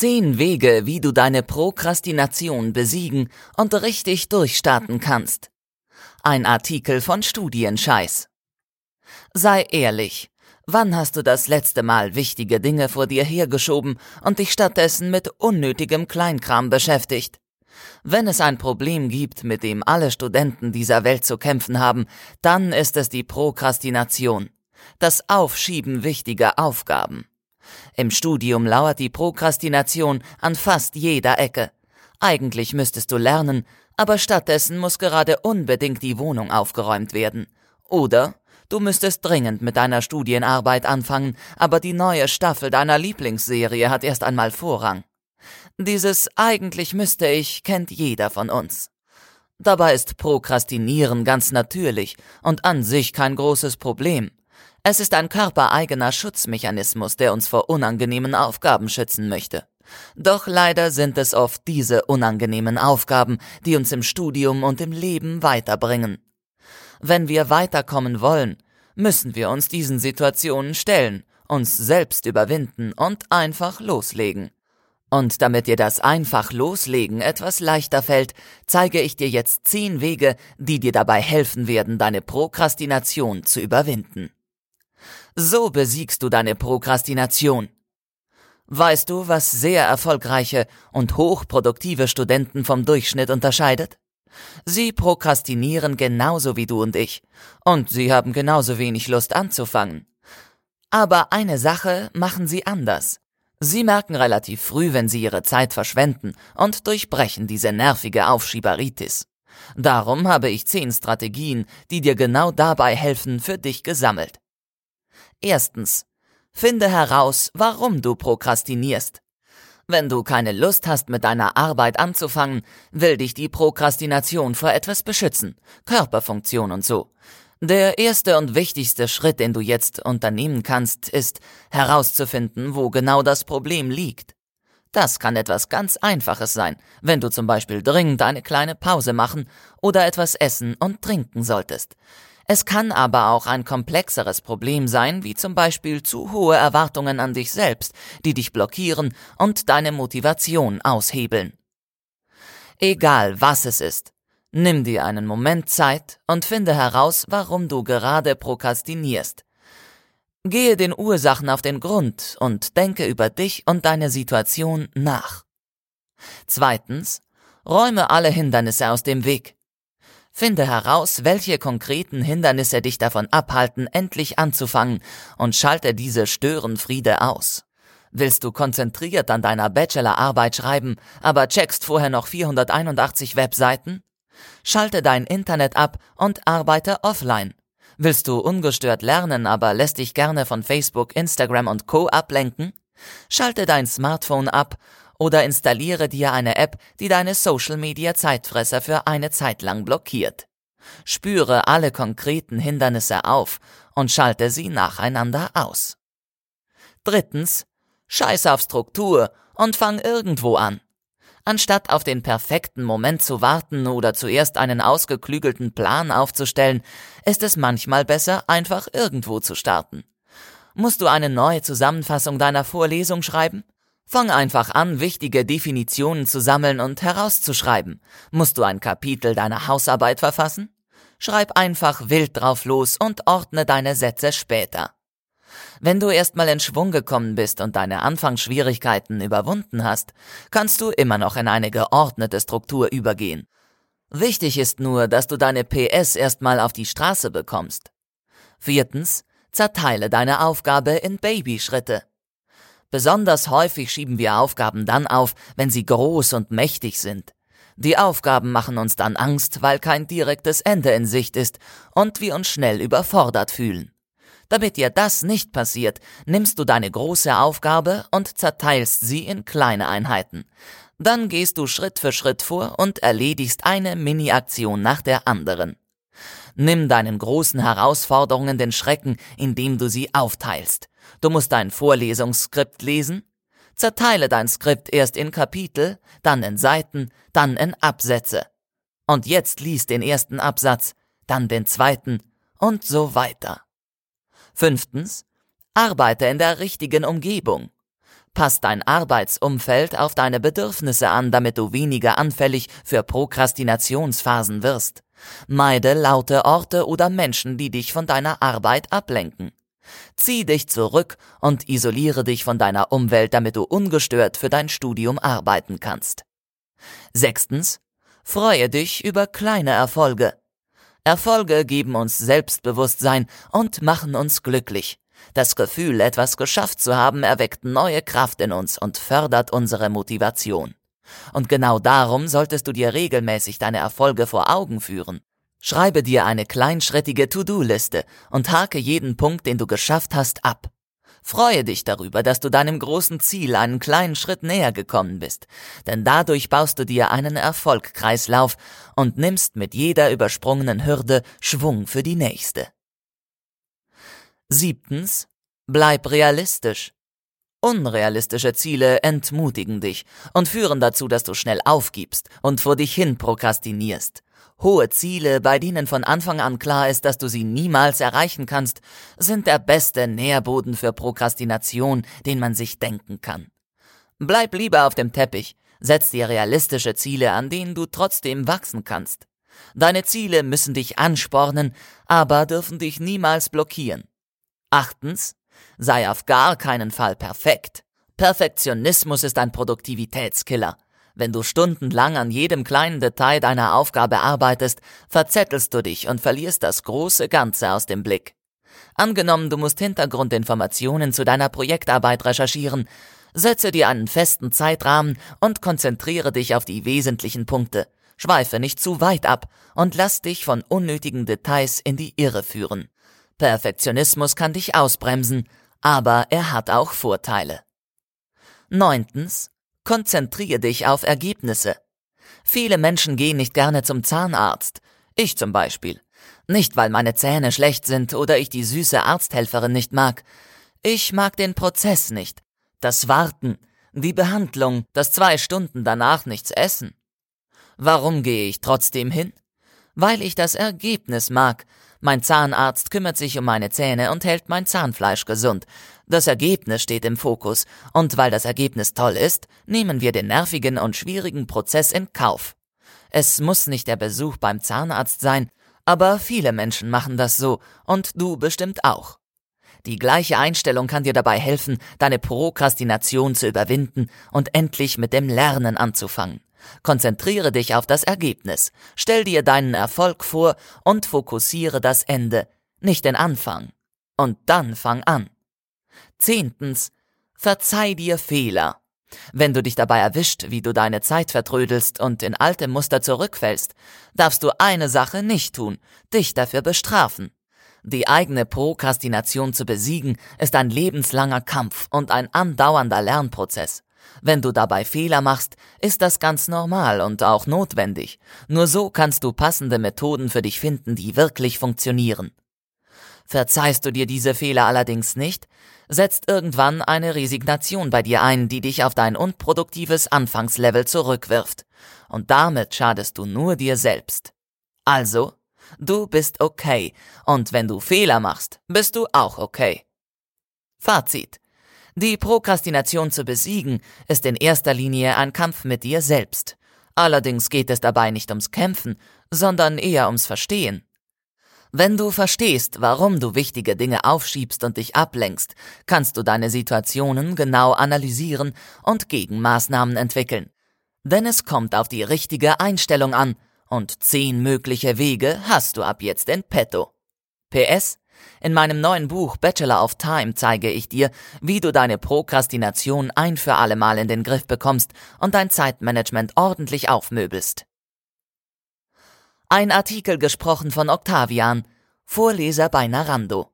Zehn Wege, wie du deine Prokrastination besiegen und richtig durchstarten kannst. Ein Artikel von Studienscheiß. Sei ehrlich. Wann hast du das letzte Mal wichtige Dinge vor dir hergeschoben und dich stattdessen mit unnötigem Kleinkram beschäftigt? Wenn es ein Problem gibt, mit dem alle Studenten dieser Welt zu kämpfen haben, dann ist es die Prokrastination. Das Aufschieben wichtiger Aufgaben. Im Studium lauert die Prokrastination an fast jeder Ecke. Eigentlich müsstest du lernen, aber stattdessen muss gerade unbedingt die Wohnung aufgeräumt werden. Oder du müsstest dringend mit deiner Studienarbeit anfangen, aber die neue Staffel deiner Lieblingsserie hat erst einmal Vorrang. Dieses eigentlich müsste ich kennt jeder von uns. Dabei ist Prokrastinieren ganz natürlich und an sich kein großes Problem. Es ist ein körpereigener Schutzmechanismus, der uns vor unangenehmen Aufgaben schützen möchte. Doch leider sind es oft diese unangenehmen Aufgaben, die uns im Studium und im Leben weiterbringen. Wenn wir weiterkommen wollen, müssen wir uns diesen Situationen stellen, uns selbst überwinden und einfach loslegen. Und damit dir das einfach loslegen etwas leichter fällt, zeige ich dir jetzt zehn Wege, die dir dabei helfen werden, deine Prokrastination zu überwinden. So besiegst du deine Prokrastination. Weißt du, was sehr erfolgreiche und hochproduktive Studenten vom Durchschnitt unterscheidet? Sie prokrastinieren genauso wie du und ich, und sie haben genauso wenig Lust anzufangen. Aber eine Sache machen sie anders. Sie merken relativ früh, wenn sie ihre Zeit verschwenden und durchbrechen diese nervige Aufschieberitis. Darum habe ich zehn Strategien, die dir genau dabei helfen, für dich gesammelt. Erstens. Finde heraus, warum du prokrastinierst. Wenn du keine Lust hast, mit deiner Arbeit anzufangen, will dich die Prokrastination vor etwas beschützen. Körperfunktion und so. Der erste und wichtigste Schritt, den du jetzt unternehmen kannst, ist herauszufinden, wo genau das Problem liegt. Das kann etwas ganz Einfaches sein, wenn du zum Beispiel dringend eine kleine Pause machen oder etwas essen und trinken solltest. Es kann aber auch ein komplexeres Problem sein, wie zum Beispiel zu hohe Erwartungen an dich selbst, die dich blockieren und deine Motivation aushebeln. Egal was es ist, nimm dir einen Moment Zeit und finde heraus, warum du gerade prokrastinierst. Gehe den Ursachen auf den Grund und denke über dich und deine Situation nach. Zweitens, räume alle Hindernisse aus dem Weg. Finde heraus, welche konkreten Hindernisse dich davon abhalten, endlich anzufangen und schalte diese Störenfriede aus. Willst du konzentriert an deiner Bachelorarbeit schreiben, aber checkst vorher noch 481 Webseiten? Schalte dein Internet ab und arbeite offline. Willst du ungestört lernen, aber lässt dich gerne von Facebook, Instagram und Co ablenken? Schalte dein Smartphone ab oder installiere dir eine App, die deine Social-Media-Zeitfresser für eine Zeit lang blockiert. Spüre alle konkreten Hindernisse auf und schalte sie nacheinander aus. Drittens, scheiß auf Struktur und fang irgendwo an. Anstatt auf den perfekten Moment zu warten oder zuerst einen ausgeklügelten Plan aufzustellen, ist es manchmal besser, einfach irgendwo zu starten. Musst du eine neue Zusammenfassung deiner Vorlesung schreiben? Fang einfach an, wichtige Definitionen zu sammeln und herauszuschreiben. Musst du ein Kapitel deiner Hausarbeit verfassen? Schreib einfach wild drauf los und ordne deine Sätze später. Wenn du erstmal in Schwung gekommen bist und deine Anfangsschwierigkeiten überwunden hast, kannst du immer noch in eine geordnete Struktur übergehen. Wichtig ist nur, dass du deine PS erstmal auf die Straße bekommst. Viertens, zerteile deine Aufgabe in Babyschritte. Besonders häufig schieben wir Aufgaben dann auf, wenn sie groß und mächtig sind. Die Aufgaben machen uns dann Angst, weil kein direktes Ende in Sicht ist und wir uns schnell überfordert fühlen. Damit dir das nicht passiert, nimmst du deine große Aufgabe und zerteilst sie in kleine Einheiten. Dann gehst du Schritt für Schritt vor und erledigst eine Mini-Aktion nach der anderen. Nimm deinen großen Herausforderungen den Schrecken, indem du sie aufteilst. Du musst dein Vorlesungsskript lesen? Zerteile dein Skript erst in Kapitel, dann in Seiten, dann in Absätze. Und jetzt lies den ersten Absatz, dann den zweiten und so weiter. Fünftens, arbeite in der richtigen Umgebung. Pass dein Arbeitsumfeld auf deine Bedürfnisse an, damit du weniger anfällig für Prokrastinationsphasen wirst. Meide laute Orte oder Menschen, die dich von deiner Arbeit ablenken. Zieh dich zurück und isoliere dich von deiner Umwelt, damit du ungestört für dein Studium arbeiten kannst. Sechstens. Freue dich über kleine Erfolge. Erfolge geben uns Selbstbewusstsein und machen uns glücklich. Das Gefühl, etwas geschafft zu haben, erweckt neue Kraft in uns und fördert unsere Motivation. Und genau darum solltest du dir regelmäßig deine Erfolge vor Augen führen. Schreibe dir eine kleinschrittige To-Do-Liste und hake jeden Punkt, den du geschafft hast, ab. Freue dich darüber, dass du deinem großen Ziel einen kleinen Schritt näher gekommen bist, denn dadurch baust du dir einen Erfolgkreislauf und nimmst mit jeder übersprungenen Hürde Schwung für die nächste. Siebtens, bleib realistisch. Unrealistische Ziele entmutigen dich und führen dazu, dass du schnell aufgibst und vor dich hin prokrastinierst. Hohe Ziele, bei denen von Anfang an klar ist, dass du sie niemals erreichen kannst, sind der beste Nährboden für Prokrastination, den man sich denken kann. Bleib lieber auf dem Teppich, setz dir realistische Ziele, an denen du trotzdem wachsen kannst. Deine Ziele müssen dich anspornen, aber dürfen dich niemals blockieren. Achtens, sei auf gar keinen Fall perfekt. Perfektionismus ist ein Produktivitätskiller. Wenn du stundenlang an jedem kleinen Detail deiner Aufgabe arbeitest, verzettelst du dich und verlierst das große Ganze aus dem Blick. Angenommen, du musst Hintergrundinformationen zu deiner Projektarbeit recherchieren, setze dir einen festen Zeitrahmen und konzentriere dich auf die wesentlichen Punkte. Schweife nicht zu weit ab und lass dich von unnötigen Details in die Irre führen. Perfektionismus kann dich ausbremsen, aber er hat auch Vorteile. Neuntens, Konzentriere dich auf Ergebnisse. Viele Menschen gehen nicht gerne zum Zahnarzt. Ich zum Beispiel. Nicht, weil meine Zähne schlecht sind oder ich die süße Arzthelferin nicht mag. Ich mag den Prozess nicht. Das Warten, die Behandlung, das zwei Stunden danach nichts essen. Warum gehe ich trotzdem hin? Weil ich das Ergebnis mag, mein Zahnarzt kümmert sich um meine Zähne und hält mein Zahnfleisch gesund. Das Ergebnis steht im Fokus, und weil das Ergebnis toll ist, nehmen wir den nervigen und schwierigen Prozess in Kauf. Es muss nicht der Besuch beim Zahnarzt sein, aber viele Menschen machen das so, und du bestimmt auch. Die gleiche Einstellung kann dir dabei helfen, deine Prokrastination zu überwinden und endlich mit dem Lernen anzufangen. Konzentriere dich auf das Ergebnis, stell dir deinen Erfolg vor und fokussiere das Ende, nicht den Anfang. Und dann fang an. Zehntens, verzeih dir Fehler. Wenn du dich dabei erwischt, wie du deine Zeit vertrödelst und in alte Muster zurückfällst, darfst du eine Sache nicht tun, dich dafür bestrafen. Die eigene Prokrastination zu besiegen, ist ein lebenslanger Kampf und ein andauernder Lernprozess. Wenn du dabei Fehler machst, ist das ganz normal und auch notwendig. Nur so kannst du passende Methoden für dich finden, die wirklich funktionieren. Verzeihst du dir diese Fehler allerdings nicht, setzt irgendwann eine Resignation bei dir ein, die dich auf dein unproduktives Anfangslevel zurückwirft. Und damit schadest du nur dir selbst. Also, du bist okay, und wenn du Fehler machst, bist du auch okay. Fazit. Die Prokrastination zu besiegen ist in erster Linie ein Kampf mit dir selbst. Allerdings geht es dabei nicht ums Kämpfen, sondern eher ums Verstehen. Wenn du verstehst, warum du wichtige Dinge aufschiebst und dich ablenkst, kannst du deine Situationen genau analysieren und Gegenmaßnahmen entwickeln. Denn es kommt auf die richtige Einstellung an, und zehn mögliche Wege hast du ab jetzt in petto. PS in meinem neuen Buch Bachelor of Time zeige ich dir, wie du deine Prokrastination ein für alle Mal in den Griff bekommst und dein Zeitmanagement ordentlich aufmöbelst. Ein Artikel gesprochen von Octavian, Vorleser bei Narando.